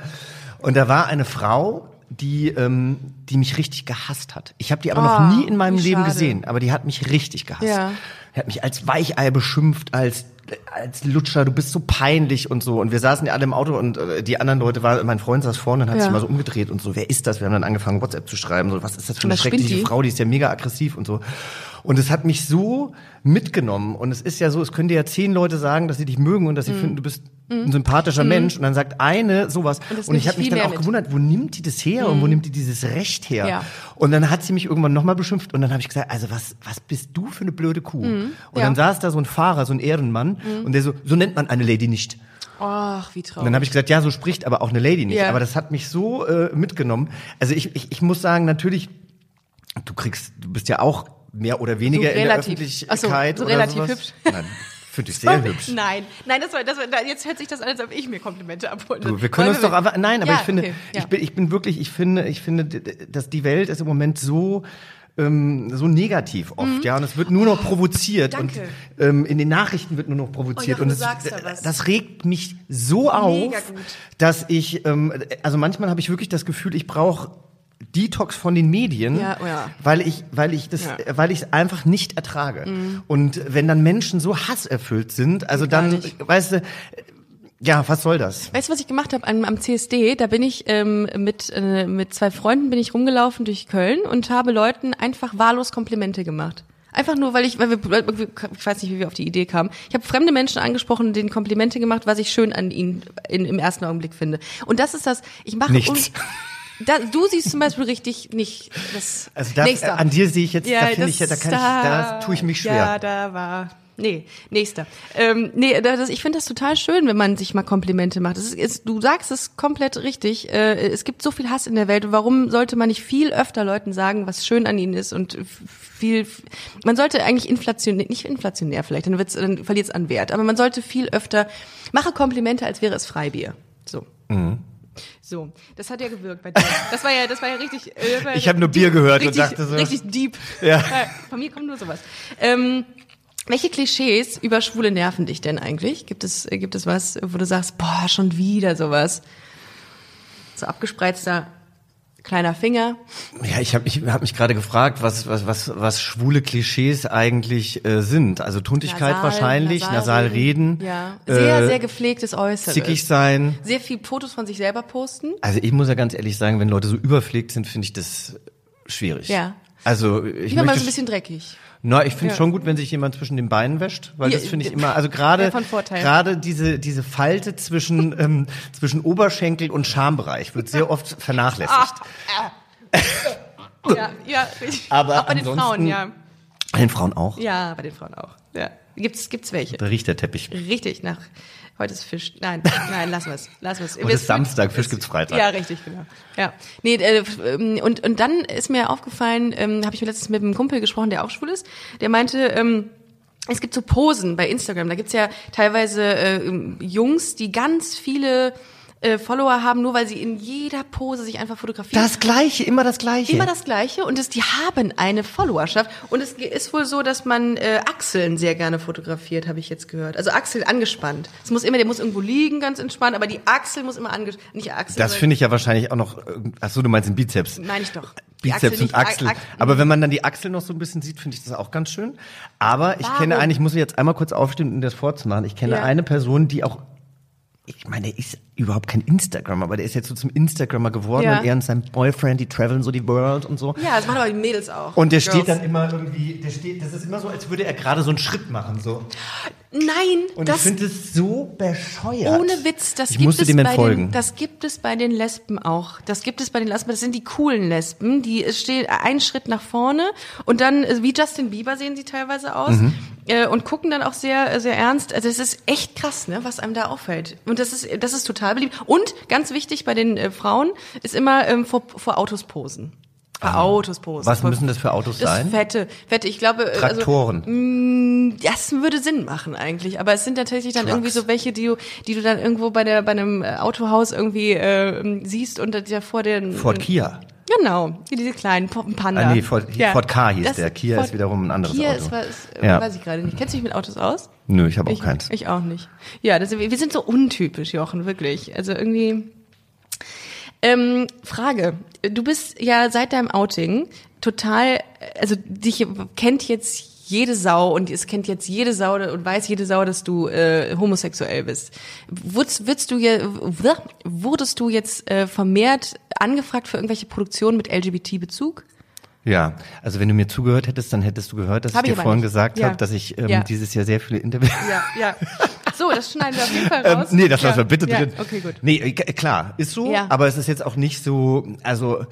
Und da war eine Frau, die, ähm, die mich richtig gehasst hat. Ich habe die aber Oh, noch nie in meinem Leben schade. gesehen, aber die hat mich richtig gehasst. Ja. Die hat mich als Weichei beschimpft, als als Lutscher, du bist so peinlich und so. Und wir saßen ja alle im Auto und äh, die anderen Leute waren, mein Freund saß vorne und hat Ja. sich mal so umgedreht und so, wer ist das? Wir haben dann angefangen, WhatsApp zu schreiben, so, was ist das für eine Was schreckliche die? Frau, die ist ja mega aggressiv und so. Und es hat mich so mitgenommen. Und es ist ja so, es können dir ja zehn Leute sagen, dass sie dich mögen und dass sie Mhm. finden, du bist ein sympathischer Mensch. Und dann sagt eine sowas. Und Und, ich habe mich dann auch mit. gewundert, wo nimmt die das her und wo nimmt die dieses Recht her? Ja. Und dann hat sie mich irgendwann nochmal beschimpft und dann habe ich gesagt, also was, was bist du für eine blöde Kuh? Und Mhm. ja. dann saß da so ein Fahrer, so ein Ehrenmann und der so, so nennt man eine Lady nicht. Ach, wie traurig. Und dann habe ich gesagt, ja, so spricht aber auch eine Lady nicht. Ja. Aber das hat mich so äh, mitgenommen. Also ich, ich, ich muss sagen, natürlich, du kriegst, du bist ja auch mehr oder weniger So in der relativ. Öffentlichkeit. Ach so, so oder relativ sowas. hübsch. Nein, finde ich sehr hübsch. Nein, nein, das war, das war, jetzt hört sich das an, als ob ich mir Komplimente abholen. Du, wir können uns doch aber nein, aber Ja, ich finde, okay, ja. ich bin, ich bin wirklich, ich finde, ich finde, dass die Welt ist im Moment so ähm, so negativ oft, ja, und es wird nur noch provoziert Mhm. danke. und ähm, in den Nachrichten wird nur noch provoziert Oh, Jochen, und du es, sagst da was. das regt mich so auf, dass ich, ähm, also manchmal habe ich wirklich das Gefühl, ich brauche Detox von den Medien, Ja, oh ja. weil ich, weil ich das, Ja. Mhm. weil ich es einfach nicht ertrage. Und wenn dann Menschen so hasserfüllt sind, also dann, weißt du, ja, was soll das? Weißt du, was ich gemacht habe am, am CSD? Da bin ich ähm, mit, äh, mit zwei Freunden bin ich rumgelaufen durch Köln und habe Leuten einfach wahllos Komplimente gemacht. Einfach nur, weil ich, weil wir, ich weiß nicht, wie wir auf die Idee kamen. Ich habe fremde Menschen angesprochen denen Komplimente gemacht, was ich schön an ihnen in, im ersten Augenblick finde. Und das ist das, ich mache Nichts. Da, du siehst zum Beispiel richtig nicht das. Also das, Nächster. an dir sehe ich jetzt, da finde ich, ja, da kann ich, da tue ich mich schwer. Ja, da war. Nee, nächster. Ähm, nee, da- das, ich finde das total schön, wenn man sich mal Komplimente macht. Das ist, ist, du sagst es komplett richtig. Äh, es gibt so viel Hass in der Welt. Und warum sollte man nicht viel öfter Leuten sagen, was schön an ihnen ist und viel. Man sollte eigentlich inflationär, nicht inflationär vielleicht, dann, wird's, dann verliert es an Wert. Aber man sollte viel öfter mache Komplimente, als wäre es Freibier. So. Mhm. So, das hat ja gewirkt bei dir. Das war ja, das war ja richtig. Äh, war Ich hab nur Bier gehört und richtig, dachte so- Richtig deep. Ja. Von mir kommt nur sowas. Ähm, welche Klischees über Schwule nerven dich denn eigentlich? Gibt es, äh, gibt es was, wo du sagst, boah, schon wieder sowas? So abgespreizter kleiner Finger. Ja, ich habe mich, hab mich gerade gefragt, was, was, was, was schwule Klischees eigentlich äh, sind. Also Tuntigkeit Nasal- wahrscheinlich, nasal, reden, Ja. Sehr, äh, sehr gepflegtes Äußeres. zickig sein. Sehr viel Fotos von sich selber posten. Also ich muss ja ganz ehrlich sagen, wenn Leute so überpflegt sind, finde ich das schwierig. Ja. Also ich Lieber mal möchte so ein bisschen dreckig. Na, ich finde es Ja. schon gut, wenn sich jemand zwischen den Beinen wäscht, weil Ja, das finde ich äh, immer, also gerade gerade diese diese Falte zwischen ähm, zwischen Oberschenkel und Schambereich wird sehr oft vernachlässigt. Ja, ja, richtig. Aber auch bei den Frauen, ja. Bei den Frauen auch. Ja, bei den Frauen auch. Ja. Gibt's, gibt's welche? Da riecht der Teppich. Richtig, nach, heute ist Fisch. Nein, nein, lassen wir es. Lassen wir's. Heute ist Samstag, Fisch gibt's Freitag. Ja, richtig, genau. Ja. Nee, äh, ähm, und, und dann ist mir aufgefallen, ähm, habe ich mir letztens mit einem Kumpel gesprochen, der auch schwul ist, der meinte, ähm, es gibt so Posen bei Instagram. Da gibt's ja teilweise äh, Jungs, die ganz viele äh, Follower haben, nur weil sie in jeder Pose sich einfach fotografieren. Das gleiche, immer das gleiche. Immer das Gleiche und es, die haben eine Followerschaft und es ist wohl so, dass man äh, Achseln sehr gerne fotografiert, habe ich jetzt gehört. Also Achseln angespannt. Es muss immer, der muss irgendwo liegen, ganz entspannt, aber die Achsel muss immer angespannt, nicht Achsel. das finde ich ja wahrscheinlich auch noch. Ach so, du meinst den Bizeps. meine ich doch. Bizeps Achsel und Achsel. Ach- Aber wenn man dann die Achsel noch so ein bisschen sieht, finde ich das auch ganz schön. Aber ich Warum? kenne eine, ich muss jetzt einmal kurz aufstehen, um das vorzumachen. Ich kenne Ja. eine Person, die auch, ich meine, ist überhaupt kein Instagrammer, aber der ist jetzt so zum Instagrammer geworden Ja. und er und sein Boyfriend, die traveln so die World und so. Ja, das machen aber die Mädels auch. Und der Girls. steht dann immer irgendwie, der steht, das ist immer so, als würde er gerade so einen Schritt machen, so. Nein, Und das ich finde es so bescheuert. Ohne Witz, das ich gibt es bei entfolgen. den, das gibt es bei den Lesben auch. Das gibt es bei den Lesben. Das sind die coolen Lesben, die steht einen Schritt nach vorne und dann äh, wie Justin Bieber sehen sie teilweise aus Mhm. äh, und gucken dann auch sehr äh, sehr ernst. Also es ist echt krass, ne, was einem da auffällt. Und das ist das ist total beliebt. Und ganz wichtig bei den äh, Frauen ist immer ähm, vor, vor Autos posen. Vor Autos posen. Ah. Was müssen das für Autos das sein? Fette, fette. Ich glaube, äh, also, Traktoren. das würde Sinn machen eigentlich, aber es sind tatsächlich dann Trucks. irgendwie so welche, die du, die du dann irgendwo bei der bei einem äh, Autohaus irgendwie äh, siehst und da vor den Ford Kia. Genau, wie diese kleinen Panda. Ah, nee, Ford- Ford Ka hieß Das- der. Kia ist wiederum ein anderes Kia Auto. ist was, Ja. weiß ich gerade nicht. Kennst du dich mit Autos aus? Nö, ich habe auch ich, keins. Ich auch nicht. Ja, das, wir wir sind so untypisch, Jochen, wirklich. Also irgendwie. Ähm, Frage. Du bist ja seit deinem Outing total, also dich kennt jetzt jede Sau und es kennt jetzt jede Sau und weiß jede Sau, dass du äh, homosexuell bist. Wurdest, würdest du, je- wurdest du jetzt äh, vermehrt angefragt für irgendwelche Produktionen mit LGBT-Bezug? Ja, also wenn du mir zugehört hättest, dann hättest du gehört, dass Hab ich ich dir vorhin nicht. gesagt Ja. habe, dass ich ähm, Ja. dieses Jahr sehr viele Interviews. Ja, ja. So, das schneiden wir auf jeden Fall Ähm, raus. nee, das ja. lassen wir bitte ja. drin. Okay, gut. Nee, äh, klar, ist so, Ja. aber es ist jetzt auch nicht so, also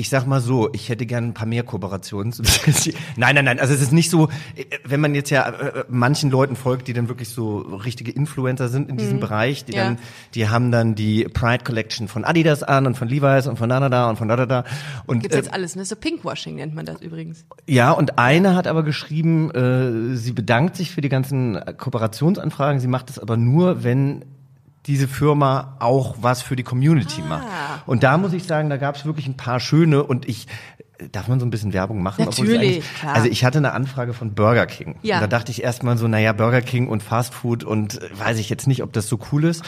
ich sag mal so, ich hätte gern ein paar mehr Kooperationen. nein, nein, nein, also es ist nicht so, äh, wenn man jetzt ja äh, manchen Leuten folgt, die dann wirklich so richtige Influencer sind in diesem Bereich, die Mhm. Ja. dann, die haben dann die Pride Collection von Adidas an und von Levi's und von da, da, da und von da, da, da. Und Gibt's äh, jetzt alles, ne? So Pinkwashing nennt man das übrigens. ja, und eine hat aber geschrieben, äh, sie bedankt sich für die ganzen äh, Kooperationsanfragen, sie macht es aber nur, wenn diese Firma auch was für die Community Ah. macht. Und da muss ich sagen, da gab es wirklich ein paar schöne und ich Darf man so ein bisschen Werbung machen? Natürlich, klar. Also ich hatte eine Anfrage von Burger King. Ja. Und da dachte ich erstmal so, naja, Burger King und Fast Food und äh, weiß ich jetzt nicht, ob das so cool ist.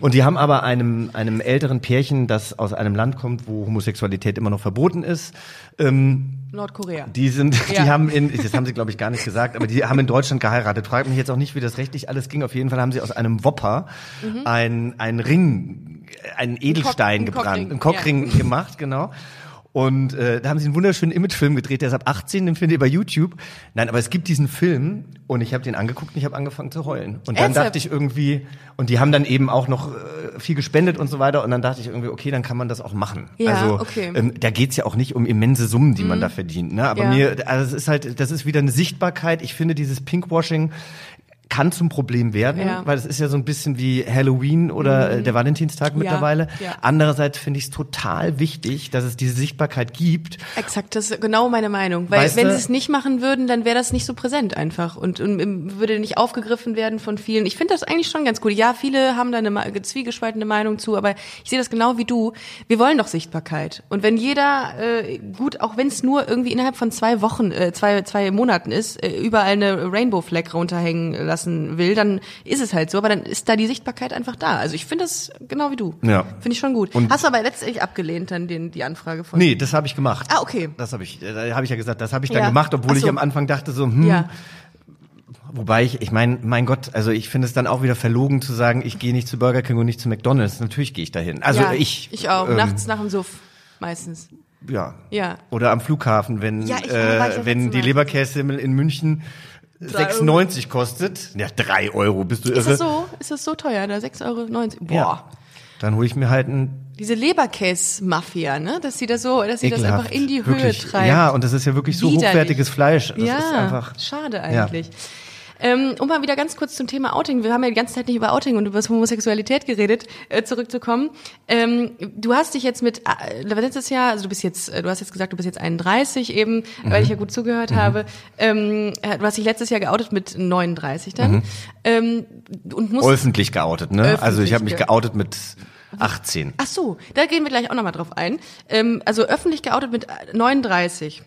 Und die haben aber einem, einem älteren Pärchen, das aus einem Land kommt, wo Homosexualität immer noch verboten ist, ähm, Nordkorea. die sind, Ja. die haben in, das haben sie glaube ich gar nicht gesagt, aber die haben in Deutschland geheiratet. Fragt mich jetzt auch nicht, wie das rechtlich alles ging. Auf jeden Fall haben sie aus einem Wopper ein, ein Ring, einen Edelstein Mhm. einen gebrannt, einen Cockring gemacht, genau. Und äh, da haben sie einen wunderschönen Imagefilm gedreht, der ist ab 18, den findet ihr bei YouTube. Nein, aber es gibt diesen Film und ich habe den angeguckt und ich habe angefangen zu heulen. Und dann Ernsthaft? dachte ich irgendwie, und die haben dann eben auch noch äh, viel gespendet und so weiter. Und dann dachte ich irgendwie, okay, dann kann man das auch machen. Ja, also okay. ähm, da geht's ja auch nicht um immense Summen, die man da verdient. Ne? Aber Ja. mir, also es ist halt, das ist wieder eine Sichtbarkeit. Ich finde, dieses Pinkwashing kann zum Problem werden, Ja. Mhm. weil es ist ja so ein bisschen wie Halloween oder äh, der Valentinstag mittlerweile. ja. Andererseits finde ich es total wichtig, dass es diese Sichtbarkeit gibt. Exakt, das ist genau meine Meinung. Weil Weißt wenn sie es nicht machen würden, dann wäre das nicht so präsent einfach und, und ähm, würde nicht aufgegriffen werden von vielen. Ich finde das eigentlich schon ganz gut. Ja, viele haben da eine zwiegespaltene Meinung zu, aber ich sehe das genau wie du. Wir wollen doch Sichtbarkeit. Und wenn jeder, äh, gut, auch wenn es nur irgendwie innerhalb von zwei Wochen, äh, zwei, zwei Monaten ist, äh, überall eine Rainbow Flag runterhängen lassen will, dann ist es halt so, aber dann ist da die Sichtbarkeit einfach da. Also ich finde das genau wie du. Ja. Finde ich schon gut. Und- Hast du aber letztendlich abgelehnt dann den, die Anfrage von Nee, das habe ich gemacht. Ah, okay. Das habe ich, äh, da habe ich ja gesagt, das habe ich dann Ja. gemacht, obwohl so. ich am Anfang dachte so, hm, Ja. Wobei ich, ich meine, mein Gott, also ich finde es dann auch wieder verlogen zu sagen, ich gehe nicht zu Burger King und nicht zu McDonalds. Natürlich gehe ich dahin. Also ja, ich. Ich auch. ähm, Nachts nach dem Suff. Meistens. Ja. Ja. Oder am Flughafen, wenn, Ja, ich- äh, wenn die Mal. Leberkässemmel in München 6,90 kostet. Ja, drei Euro, bist du irre? Ist das so? Ist das so teuer? Da 6,90 Euro? Boah. Ja. Dann hole ich mir halt ein Diese Leberkäse-Mafia, ne? Dass sie das so, dass sie das ekelhaft. einfach in die Höhe Wirklich. treibt. Ja, und das ist ja wirklich so Widerlich. hochwertiges Fleisch. Das ja, ist einfach. schade eigentlich. Ähm, um mal wieder ganz kurz zum Thema Outing. Wir haben ja die ganze Zeit nicht über Outing und über Homosexualität geredet, äh, zurückzukommen. Ähm, du hast dich jetzt mit äh, letztes Jahr, also du bist jetzt, äh, du hast jetzt gesagt, du bist jetzt 31 eben, weil Mhm. ich ja gut zugehört habe. Ähm, äh, du hast dich letztes Jahr geoutet mit 39 dann. Ähm, und musst Öffentlich geoutet, ne? Öffentlich, also ich habe mich geoutet mit 18. Ach so, da gehen wir gleich auch nochmal drauf ein. Ähm, also öffentlich geoutet mit 39.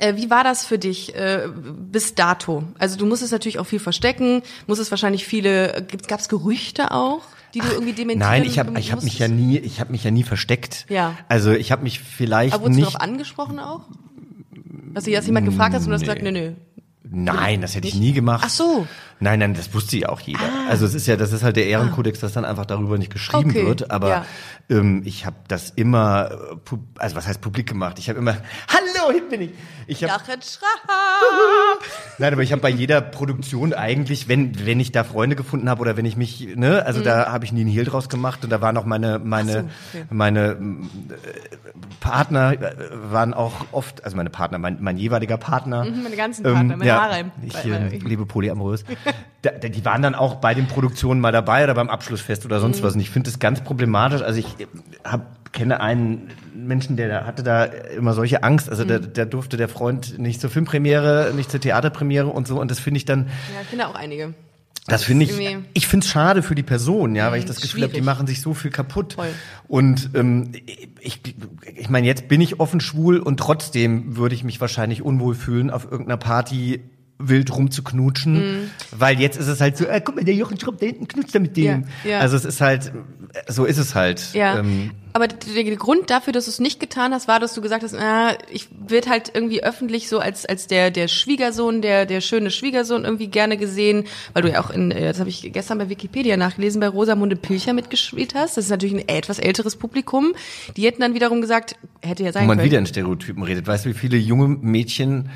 Äh, wie war das für dich äh, bis dato? Also du musstest natürlich auch viel verstecken, musstest wahrscheinlich viele, gab es Gerüchte auch, die du irgendwie dementieren Nein, ich habe ich hab mich ja nie, ich habe mich ja nie versteckt. Ja. Also ich habe mich vielleicht Aber wurdest du nicht. darauf angesprochen auch? Dass sich das jemand gefragt hat und du hast gesagt, nee, nee. Nein, das hätte ich nie gemacht. Ach so. Nein, nein, das wusste ja auch jeder. Also es ist ja, das ist halt der Ehrenkodex, dass dann einfach darüber nicht geschrieben Okay, wird. Aber ja. ähm, ich habe das immer, äh, also was heißt publik gemacht? Ich habe immer, hallo, hier bin ich. Ich habe. Nein, aber ich habe bei jeder Produktion eigentlich, wenn wenn ich da Freunde gefunden habe oder wenn ich mich, ne, also da habe ich nie einen Hehl draus gemacht und da waren auch meine meine Mhm. So, okay. meine ähm, äh, Partner äh, waren auch oft, also meine Partner, mein, mein jeweiliger Partner, Mhm, meine ganzen Partner, mein ja, Harem. ich äh, liebe polyamorös, da, da, die waren dann auch bei den Produktionen mal dabei oder beim Abschlussfest oder Mhm. sonst was und ich finde das ganz problematisch. Also ich hab, kenne einen Menschen, der da- hatte da immer solche Angst. Also Mhm. der, der durfte der Freund nicht zur Filmpremiere, nicht zur Theaterpremiere und so. Und das finde ich dann, Ja, ich kenne auch einige. das finde ich, ich finde es schade für die Person, ja, weil ich das Gefühl habe, die machen sich so viel kaputt. Voll. Und ähm, ich, ich meine, jetzt bin ich offen schwul und trotzdem würde ich mich wahrscheinlich unwohl fühlen auf irgendeiner Party wild rumzuknutschen, weil jetzt ist es halt so, äh, guck mal, der Jochen Schrupp da hinten knutscht da mit dem. Ja, ja. Also es ist halt, so ist es halt. Ja, Ähm, aber der, Grund dafür, dass du es nicht getan hast, war, dass du gesagt hast, ah, ich wird halt irgendwie öffentlich so als als der der Schwiegersohn, der der schöne Schwiegersohn irgendwie gerne gesehen, weil du ja auch in, äh, das habe ich gestern bei Wikipedia nachgelesen, bei Rosamunde Pilcher mitgespielt hast. Das ist natürlich ein etwas älteres Publikum. Die hätten dann wiederum gesagt, hätte ja sein wo man können. wieder in Stereotypen redet. Weißt du, wie viele junge Mädchen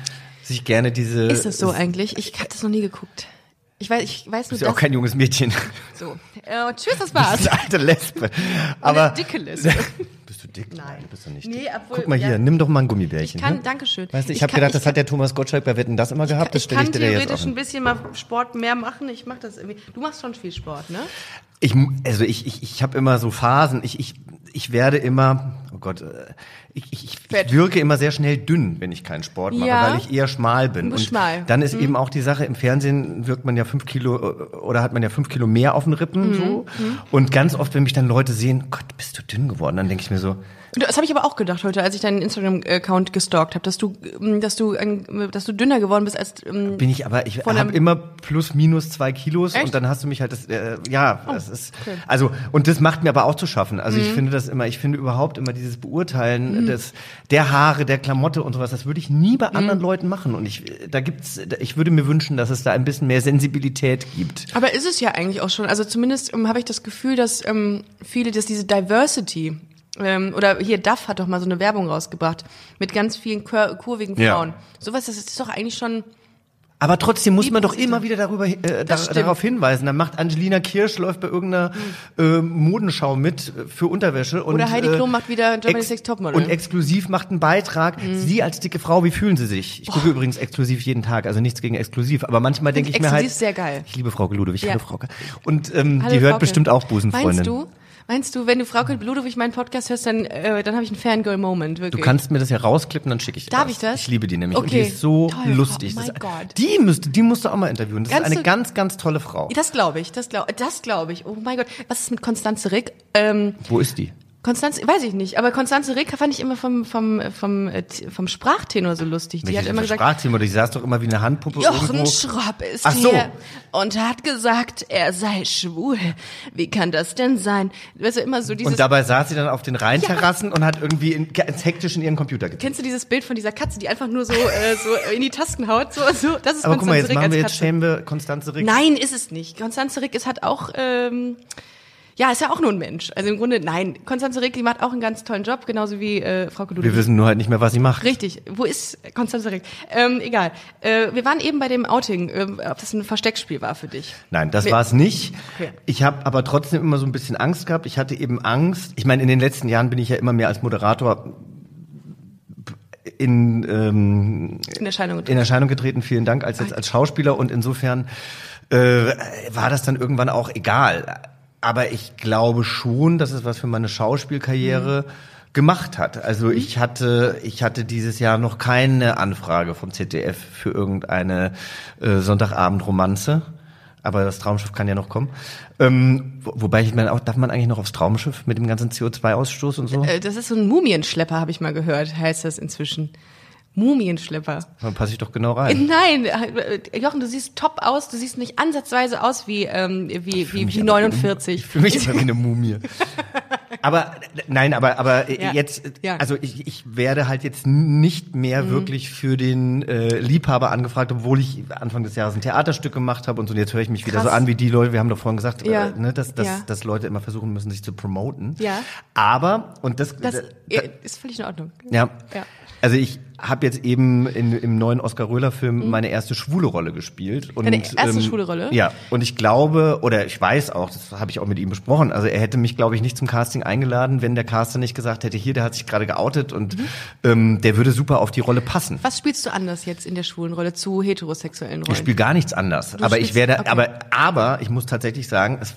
sich gerne diese... ist das so eigentlich? Ich habe das noch nie geguckt. Ich weiß, ich weiß nur Ist ja auch das. kein junges Mädchen. so. Äh, tschüss, das Das war's. ist eine alte Lesbe. Aber Eine dicke Lesbe. bist du dick? Nein, bist du nicht. Nee, dick. obwohl- Guck mal hier, ja. nimm doch mal ein Gummibärchen. Ich kann, ne? danke schön. Weißt du, ich, Ich habe kann- gedacht, ich das kann- hat der Thomas Gottschalk bei Wetten das immer gehabt. Das ich stelle kann ich dir jetzt theoretisch auch. ein bisschen mal Sport mehr machen. Ich mache das irgendwie. Du machst schon viel Sport, ne? Ich, also ich, ich, ich habe immer so Phasen. Ich, ich, ich werde immer, oh Gott, äh, ich, ich, ich wirke immer sehr schnell dünn, wenn ich keinen Sport mache, Ja. weil ich eher schmal bin. Und schmal. Mhm. dann ist eben auch die Sache, im Fernsehen wirkt man ja fünf Kilo äh, oder hat man ja fünf Kilo mehr auf den Rippen Mhm. so. Und ganz oft, wenn mich dann Leute sehen, Gott, bist du dünn geworden, dann denke ich mir so, Das habe ich aber auch gedacht heute, als ich deinen Instagram-Account gestalkt habe, dass du, ähm, dass du, ein, dass du dünner geworden bist als. ähm, bin ich aber, ich habe immer plus minus zwei Kilos Echt? Oh, und dann hast du mich halt das, äh, ja, das ist, also und das macht mir aber auch zu schaffen. Also Mhm. ich finde das immer, ich finde überhaupt immer dieses Beurteilen des der Haare, der Klamotte und sowas, das würde ich nie Mhm. bei anderen Leuten machen. Und ich, da gibt's, ich würde mir wünschen, dass es da ein bisschen mehr Sensibilität gibt. aber ist es ja eigentlich auch schon. Also zumindest ähm, habe ich das Gefühl, dass ähm, viele, dass diese Diversity ähm, oder hier Duff hat doch mal so eine Werbung rausgebracht mit ganz vielen kur kurvigen Ja. Frauen. Sowas, das ist doch eigentlich schon. Aber trotzdem muss man doch immer wieder darüber äh, da, Das stimmt. darauf hinweisen. Dann macht Angelina Kirsch läuft bei irgendeiner äh, Modenschau mit äh, für Unterwäsche und Oder Heidi äh, Klum macht wieder Germany's ex- Next Topmodel. Mhm. und exklusiv macht einen Beitrag. Sie als dicke Frau, wie fühlen Sie sich? Ich gucke übrigens exklusiv jeden Tag, also nichts gegen exklusiv, aber manchmal denke ich mir halt exklusiv sehr geil. Ich liebe Frau Ludwig, Ja. hallo Frauke. Und ähm, Hallo, die hört Frauke. bestimmt auch Busenfreundin. Meinst du? Meinst du, wenn du Frauke Ludwig meinen Podcast hörst, dann, äh, dann habe ich einen Fangirl-Moment, Du wirklich. kannst mir das ja rausklippen, dann schicke ich dir Darf das. ich das? Ich liebe die nämlich. Und die Okay. ist so Toll, lustig. Mein das, Gott. Die müsste, die musst du auch mal interviewen. Das Kannst ist eine du- ganz, ganz tolle Frau. Das glaube ich, das glaube das glaub ich. Oh mein Gott, was ist mit Konstanze Rick? Ähm, Wo ist die? Konstanze, weiß ich nicht, aber Konstanze Rick fand ich immer vom, vom, vom, äh, vom Sprachtenor so lustig. Die hat immer gesagt, Sprachthema, die saß doch immer wie eine Handpuppe Jochen irgendwo. Schropp ist Ach so. hier und hat gesagt, er sei schwul. Wie kann das denn sein? Weißt du, immer so dieses, Und dabei saß sie dann auf den Rheinterrassen und hat irgendwie in, hektisch in ihren Computer getippt. kennst du dieses Bild von dieser Katze, die einfach nur so, äh, so in die Tasten haut? So, so, das ist Aber guck mal, jetzt Rick machen wir jetzt schämen wir Konstanze Rick. Nein, ist es nicht. Konstanze Rick ist hat auch, ähm, ja, ist ja auch nur ein Mensch. Also im Grunde, nein. Konstanze die macht auch einen ganz tollen Job, genauso wie äh, Frau Ludwig. Wir wissen nur halt nicht mehr, was sie macht. Richtig. Wo ist Konstanze Rick? Ähm, egal. Äh, wir waren eben bei dem Outing, äh, ob das ein Versteckspiel war für dich. Nein, das war es nicht. Okay. Ich habe aber trotzdem immer so ein bisschen Angst gehabt. Ich hatte eben Angst. Ich meine, in den letzten Jahren bin ich ja immer mehr als Moderator in, ähm, In Erscheinung in Erscheinung getreten. Vielen Dank als jetzt als Schauspieler und insofern äh, war das dann irgendwann auch egal. Aber ich glaube schon, dass es was für meine Schauspielkarriere gemacht hat. Also ich hatte ich hatte dieses Jahr noch keine Anfrage vom ZDF für irgendeine äh, Sonntagabend-Romanze. Aber das Traumschiff kann ja noch kommen. Ähm, wo, wobei ich meine, auch darf man eigentlich noch aufs Traumschiff mit dem ganzen CO2-Ausstoß und so? Äh, das ist so ein Mumienschlepper, habe ich mal gehört, heißt das inzwischen. Mumienschlepper. Dann passe ich doch genau rein. Nein, äh, Jochen, du siehst top aus. Du siehst nicht ansatzweise aus wie ähm, wie wie, mich wie aber 49. Ich fühle mich immer wie eine Mumie. aber nein, aber aber Ja. jetzt, Ja. Mhm. also ich, ich werde halt jetzt nicht mehr wirklich für den äh, Liebhaber angefragt, obwohl ich Anfang des Jahres ein Theaterstück gemacht habe und so. Und jetzt höre ich mich wieder Krass. so an wie die Leute. Wir haben doch vorhin gesagt, Ja. äh, ne, dass, dass, dass Leute immer versuchen müssen, sich zu promoten. Ja. Aber und das, Das da- äh, ist völlig in Ordnung. ja. Ja. Also ich habe jetzt eben in, im neuen Oskar Röhler-Film meine erste schwule Rolle gespielt. Und, Mhm. ähm, Deine erste schwule Rolle? Ja, und ich glaube, oder ich weiß auch, das habe ich auch mit ihm besprochen, also er hätte mich, glaube ich, nicht zum Casting eingeladen, wenn der Caster nicht gesagt hätte, hier, der hat sich gerade geoutet und Mhm. ähm, der würde super auf die Rolle passen. Was spielst du anders jetzt in der schwulen Rolle zu heterosexuellen Rollen? Ich spiele gar nichts anders. aber ich werde, okay. aber, aber ich muss tatsächlich sagen, es,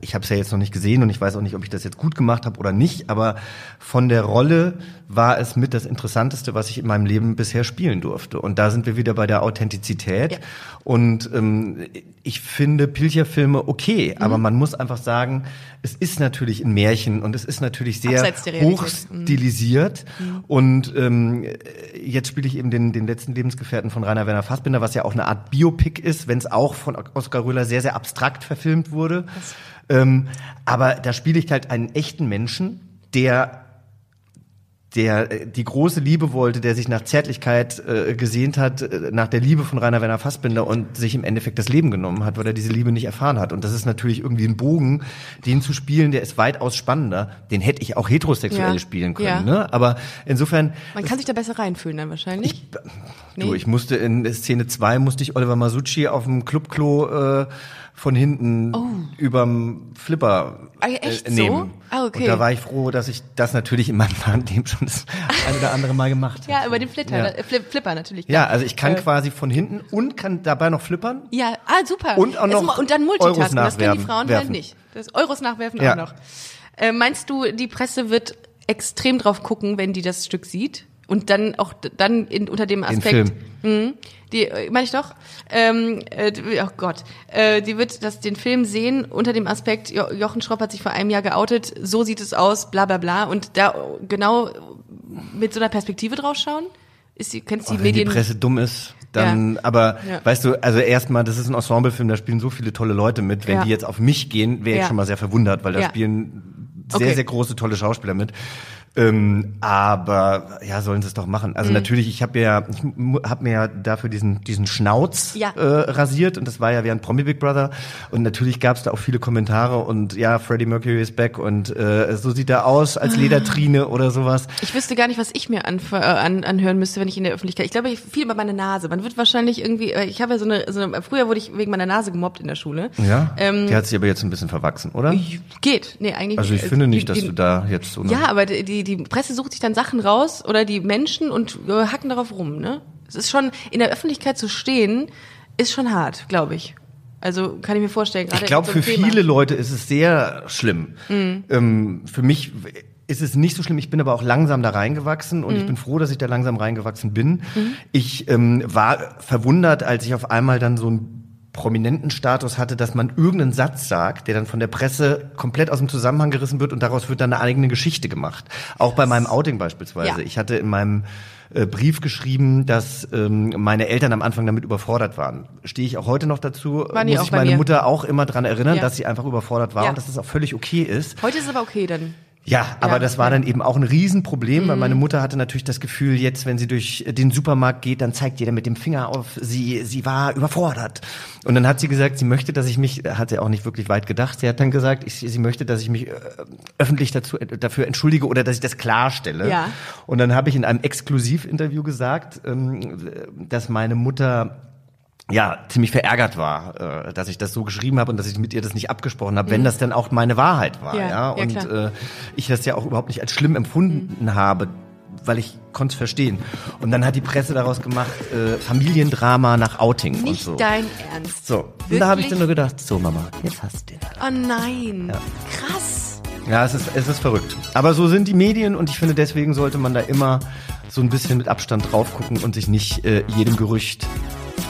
ich habe es ja jetzt noch nicht gesehen und ich weiß auch nicht, ob ich das jetzt gut gemacht habe oder nicht. Aber von der Rolle war es mit das Interessanteste, was ich in in meinem Leben bisher spielen durfte. Und da sind wir wieder bei der Authentizität. Ja. Und ähm, ich finde Pilcher-Filme okay, Mhm. aber man muss einfach sagen, es ist natürlich ein Märchen und es ist natürlich sehr Realität. Mhm. hochstilisiert. Und ähm, jetzt spiele ich eben den, den letzten Lebensgefährten von Rainer Werner Fassbinder, was ja auch eine Art Biopic ist, wenn es auch von Oskar Röhler sehr, sehr abstrakt verfilmt wurde. Ähm, aber da spiele ich halt einen echten Menschen, der der äh, die große Liebe wollte, der sich nach Zärtlichkeit äh, gesehnt hat, äh, nach der Liebe von Rainer Werner Fassbinder und sich im Endeffekt das Leben genommen hat, weil er diese Liebe nicht erfahren hat. Und das ist natürlich irgendwie ein Bogen, den zu spielen, der ist weitaus spannender. Den hätte ich auch heterosexuell Ja. spielen können. Ja. Ne? Aber insofern, Man kann sich da besser reinfühlen dann wahrscheinlich. du, Nee. ich musste in Szene zwei musste ich Oliver Masucci auf dem Clubklo äh, von hinten überm Flipper Oh. Ah, echt äh, so? nehmen. Ah, okay. Und da war ich froh, dass ich das natürlich in meinem Leben schon das ein oder andere Mal gemacht habe. Ja, über den Flitter, Ja. äh, Flip, Flipper natürlich. Ja, also ich kann Äh, quasi von hinten und kann dabei noch flippern. Ja, ah, super. Und auch noch und dann Euros Multitasking, das können die Frauen halt werfen. nicht. Das Euros nachwerfen Ja. auch noch. Äh, meinst du, die Presse wird extrem drauf gucken, wenn die das Stück sieht? Und dann auch dann in, unter dem Den Aspekt. Film. Mhm, die, äh, meine ich doch. Ähm, äh, die- oh Gott. Äh, die wird das, den Film sehen unter dem Aspekt, jo Jochen Schropp hat sich vor einem Jahr geoutet, so sieht es aus, bla bla bla. Und da genau mit so einer Perspektive drauf schauen? Ist die, kennst du die Oh, wenn die Medien? Presse dumm ist, dann, aber Ja. weißt du, also erstmal, das ist ein Ensemblefilm, da spielen so viele tolle Leute mit. Wenn Ja. die jetzt auf mich gehen, wäre ich Ja. schon mal sehr verwundert, weil da Ja. spielen sehr, Okay. sehr große, tolle Schauspieler mit. Ähm, aber ja, sollen sie es doch machen. Mhm. Also natürlich, ich habe ja, ich habe mir ja dafür diesen diesen Schnauz Ja. äh, rasiert und das war ja während Promi Big Brother und natürlich gab es da auch viele Kommentare und ja, Freddie Mercury ist back und äh, so sieht er aus als Ah. Ledertrine oder sowas. Ich wüsste gar nicht, was ich mir anf- äh, an, anhören müsste, wenn ich in der Öffentlichkeit. Ich glaube, ich viel über meine Nase. Man wird wahrscheinlich irgendwie. äh, Ich habe ja so eine, so eine. Früher wurde ich wegen meiner Nase gemobbt in der Schule. Ja, Ähm, die hat sich aber jetzt ein bisschen verwachsen, oder? Geht. Nee, eigentlich. Also ich finde nicht, dass die, du da jetzt so Ja, aber die, die, die Presse sucht sich dann Sachen raus oder die Menschen und äh, hacken darauf rum. Ne? Es ist schon in der Öffentlichkeit zu stehen, ist schon hart, glaube ich. Also kann ich mir vorstellen. Ich glaube, so für Thema. viele Leute ist es sehr schlimm. Mhm. Ähm, für mich ist es nicht so schlimm. Ich bin aber auch langsam da reingewachsen Mhm. und ich bin froh, dass ich da langsam reingewachsen bin. Ich ähm, war verwundert, als ich auf einmal dann so einen prominenten Status hatte, dass man irgendeinen Satz sagt, der dann von der Presse komplett aus dem Zusammenhang gerissen wird und daraus wird dann eine eigene Geschichte gemacht. Auch bei meinem Outing beispielsweise. Ja. Ich hatte in meinem äh, Brief geschrieben, dass ähm, meine Eltern am Anfang damit überfordert waren. Stehe ich auch heute noch dazu, die muss ich meine mir? Mutter auch immer dran erinnern, Ja. dass sie einfach überfordert war Ja. und dass das auch völlig okay ist. Heute ist es aber okay dann. Ja, aber Ja, das war dann eben auch ein Riesenproblem, weil meine Mutter hatte natürlich das Gefühl, jetzt, wenn sie durch den Supermarkt geht, dann zeigt jeder mit dem Finger auf sie, sie war überfordert. Und dann hat sie gesagt, sie möchte, dass ich mich, hat sie auch nicht wirklich weit gedacht, sie hat dann gesagt, ich, sie möchte, dass ich mich äh, öffentlich dazu, dafür entschuldige oder dass ich das klarstelle. Ja. Und dann habe ich in einem Exklusivinterview gesagt, ähm, dass meine Mutter ja, ziemlich verärgert war, äh, dass ich das so geschrieben habe und dass ich mit ihr das nicht abgesprochen habe, wenn das dann auch meine Wahrheit war, Ja, ja. ja, Und klar. äh, ich das ja auch überhaupt nicht als schlimm empfunden habe, weil ich konnte es verstehen. Und dann hat die Presse daraus gemacht, äh, Familiendrama nach Outing und Nicht so. dein Ernst. so, und da habe ich Wirklich? dann nur gedacht, so Mama, jetzt hast du den. Oh nein. Krass. Ja, es ist, es ist verrückt. Aber so sind die Medien und ich finde, deswegen sollte man da immer so ein bisschen mit Abstand drauf gucken und sich nicht äh, jedem Gerücht